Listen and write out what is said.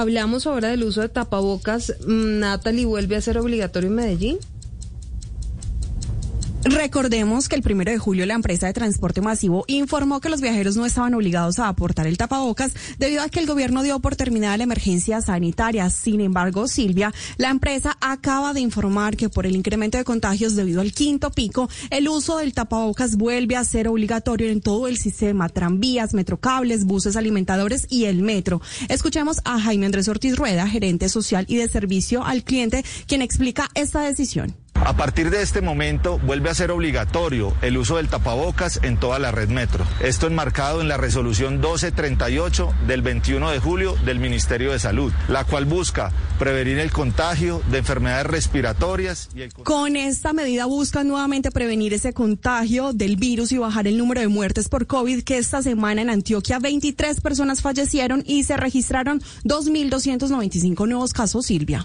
hablamos ahora del uso de tapabocas. Natalie, ¿vuelve a ser obligatorio en Medellín? Recordemos que el primero de julio la empresa de transporte masivo informó que los viajeros no estaban obligados a aportar el tapabocas debido a que el gobierno dio por terminada la emergencia sanitaria. Sin embargo, Silvia, la empresa acaba de informar que por el incremento de contagios debido al quinto pico, el uso del tapabocas vuelve a ser obligatorio en todo el sistema, tranvías, metrocables, buses alimentadores y el metro. Escuchemos a Jaime Andrés Ortiz Rueda, gerente social y de servicio al cliente, quien explica esta decisión. A partir de este momento vuelve a ser obligatorio el uso del tapabocas en toda la red metro. Esto enmarcado en la resolución 1238 del 21 de julio del Ministerio de Salud, la cual busca prevenir el contagio de enfermedades respiratorias. Y el... Con esta medida busca nuevamente prevenir ese contagio del virus y bajar el número de muertes por COVID, que esta semana en Antioquia 23 personas fallecieron y se registraron 2.295 nuevos casos, Silvia.